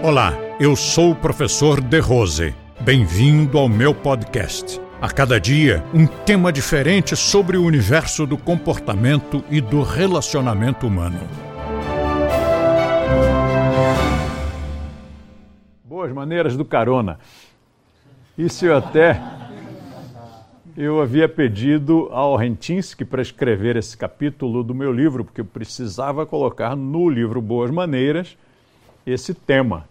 Olá, eu sou o professor De Rose. Bem-vindo ao meu podcast. A cada dia, um tema diferente sobre o universo do comportamento e do relacionamento humano. Boas maneiras do carona. Isso eu até eu havia pedido ao Rentinski para escrever esse capítulo do meu livro, porque eu precisava colocar no livro Boas Maneiras esse tema.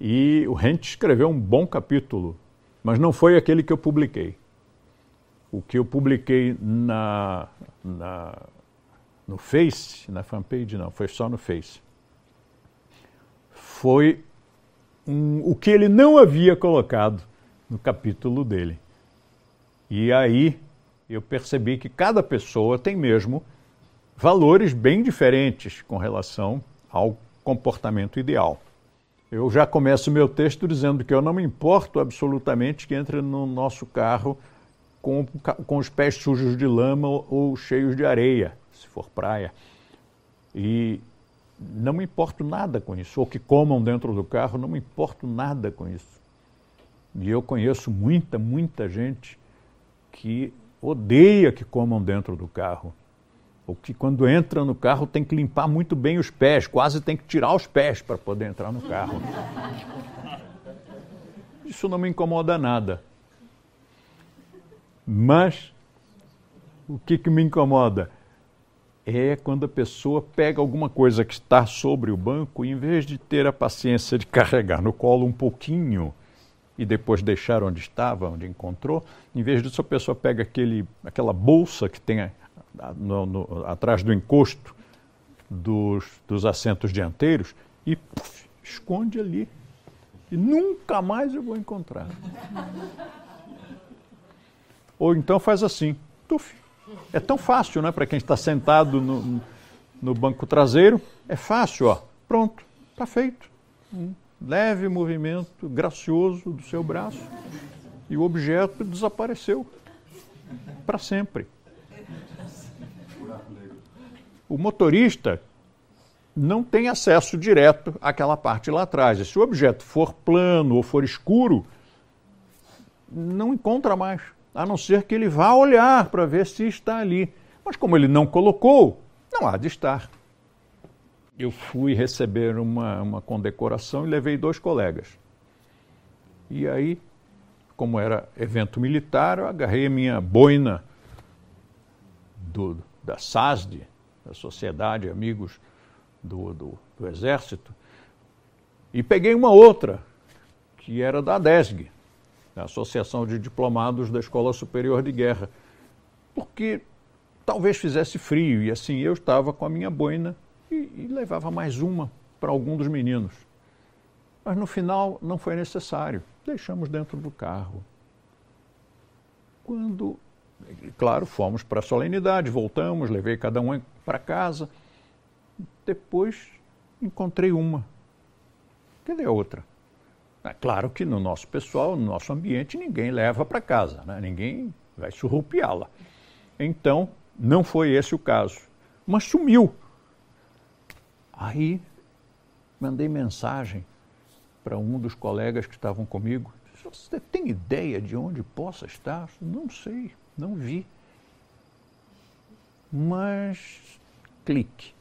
E o Rent escreveu um bom capítulo, mas não foi aquele que eu publiquei. O que eu publiquei na, na, no Face, na fanpage não, foi só no Face, foi um, o que ele não havia colocado no capítulo dele. E aí eu percebi que cada pessoa tem mesmo valores bem diferentes com relação ao comportamento ideal. Eu já começo meu texto dizendo que eu não me importo absolutamente que entre no nosso carro com, com os pés sujos de lama ou cheios de areia, se for praia. E não me importo nada com isso. Ou que comam dentro do carro, não me importo nada com isso. E eu conheço muita, muita gente que odeia que comam dentro do carro ou que quando entra no carro tem que limpar muito bem os pés, quase tem que tirar os pés para poder entrar no carro. Isso não me incomoda nada. Mas o que, que me incomoda? É quando a pessoa pega alguma coisa que está sobre o banco e, em vez de ter a paciência de carregar no colo um pouquinho e depois deixar onde estava, onde encontrou, em vez disso a pessoa pega aquele, aquela bolsa que tem no, no, atrás do encosto dos, dos assentos dianteiros e esconde ali. E nunca mais eu vou encontrar. Ou então faz assim, tuf. É tão fácil, né? Para quem está sentado no, no banco traseiro, é fácil, ó. Pronto, está feito. Um leve movimento gracioso do seu braço e o objeto desapareceu para sempre. O motorista não tem acesso direto àquela parte lá atrás. E se o objeto for plano ou for escuro, não encontra mais, a não ser que ele vá olhar para ver se está ali. Mas como ele não colocou, não há de estar. Eu fui receber uma, uma condecoração e levei dois colegas. E aí, como era evento militar, eu agarrei a minha boina do, da SASD, da Sociedade Amigos do, do, do Exército, e peguei uma outra, que era da DESG, da Associação de Diplomados da Escola Superior de Guerra, porque talvez fizesse frio, e assim eu estava com a minha boina e, e levava mais uma para algum dos meninos. Mas no final não foi necessário, deixamos dentro do carro. Quando claro, fomos para a solenidade, voltamos, levei cada um para casa. Depois encontrei uma. Cadê a outra? É claro que no nosso pessoal, no nosso ambiente, ninguém leva para casa, né? ninguém vai surrupiá-la. Então, não foi esse o caso. Mas sumiu. Aí, mandei mensagem para um dos colegas que estavam comigo. Você tem ideia de onde possa estar? Não sei. Não vi. Mas clique.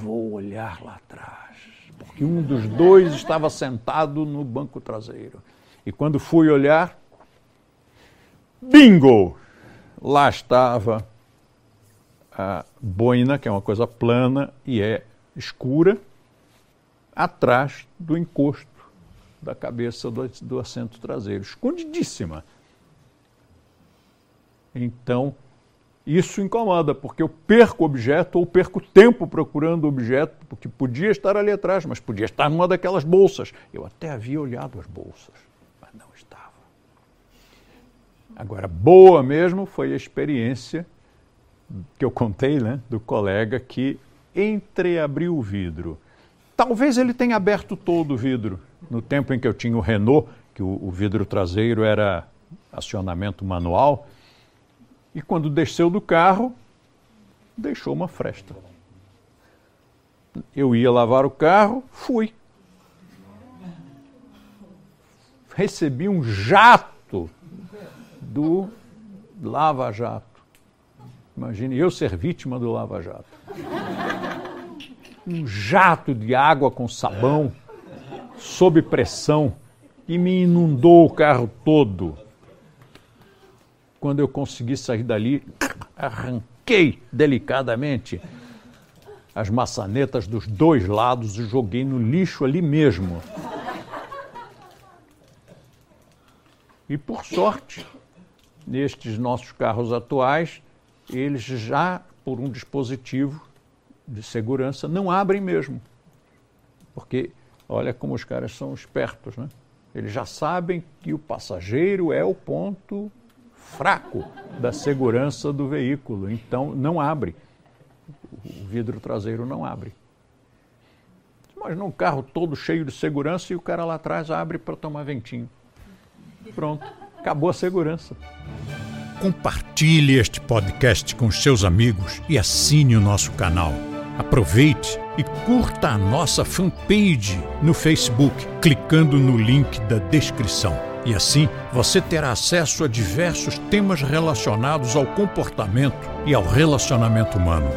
Vou olhar lá atrás. Porque um dos dois estava sentado no banco traseiro. E quando fui olhar, bingo! Lá estava a boina, que é uma coisa plana e é escura, atrás do encosto da cabeça do, do assento traseiro, escondidíssima. Então, isso incomoda, porque eu perco o objeto ou perco tempo procurando o objeto, porque podia estar ali atrás, mas podia estar numa daquelas bolsas. Eu até havia olhado as bolsas, mas não estava. Agora, boa mesmo foi a experiência que eu contei, né, do colega que entreabriu o vidro. Talvez ele tenha aberto todo o vidro. No tempo em que eu tinha o Renault, que o, o vidro traseiro era acionamento manual, e quando desceu do carro, deixou uma fresta. Eu ia lavar o carro, fui. recebi um jato do Lava Jato. Imagine eu ser vítima do Lava Jato. Um jato de água com sabão, sob pressão, e me inundou o carro todo. Quando eu consegui sair dali, arranquei delicadamente as maçanetas dos dois lados e joguei no lixo ali mesmo. E por sorte, nestes nossos carros atuais, eles já, por um dispositivo de segurança, não abrem mesmo. Porque olha como os caras são espertos, né? Eles já sabem que o passageiro é o ponto fraco da segurança do veículo, então não abre. O vidro traseiro não abre. Imagina um carro todo cheio de segurança e o cara lá atrás abre para tomar ventinho. Pronto, acabou a segurança. Compartilhe este podcast com seus amigos e assine o nosso canal. Aproveite e curta a nossa fanpage no Facebook, clicando no link da descrição. E assim você terá acesso a diversos temas relacionados ao comportamento e ao relacionamento humano.